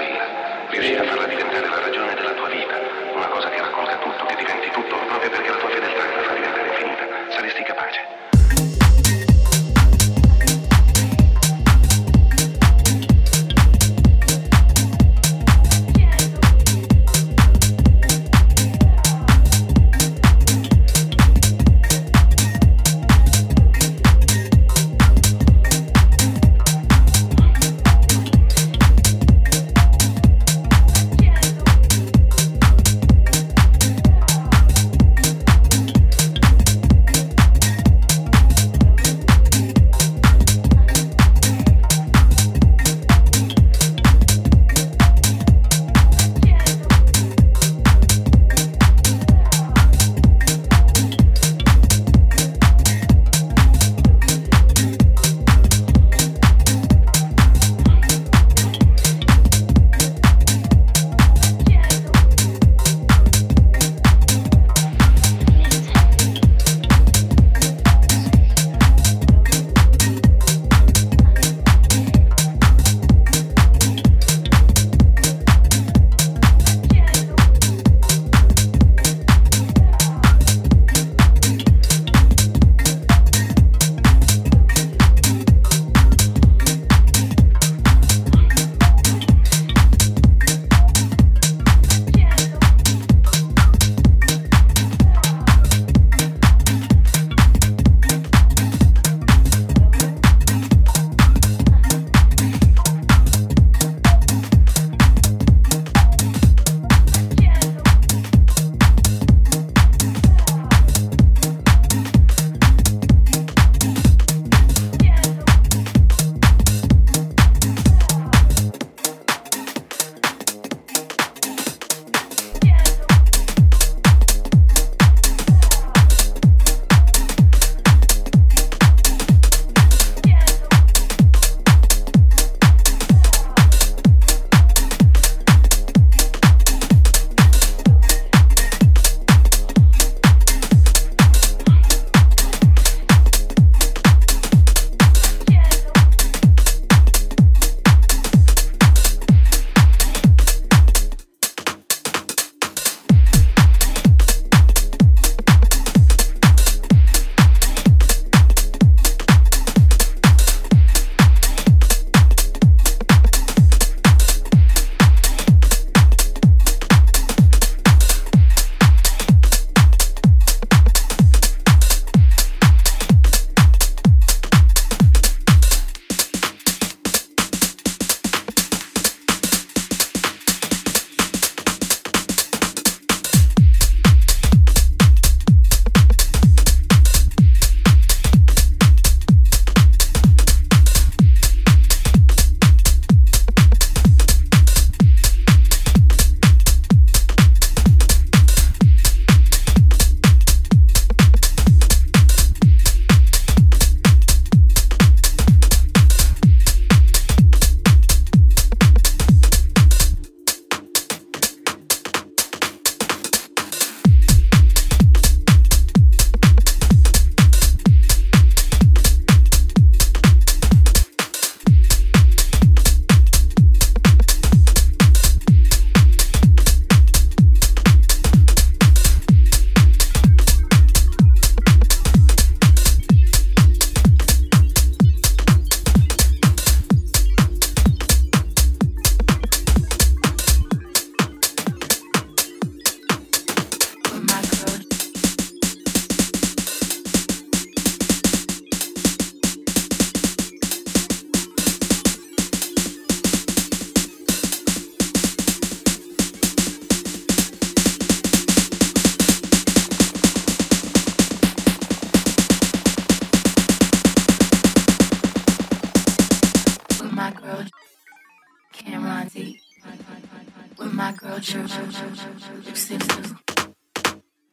tranquilla. Riuscire a farla diventare la ragione della tua vita, una cosa che racconta tutto, che diventi tutto, proprio perché la tua fedeltà è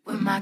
with my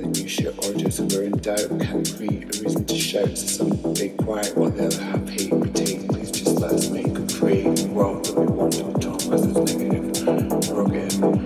the you shit or just were in doubt can create a reason to shout to some big quiet while they're happy please just let us make a free world that we want to talk about. This negative broken.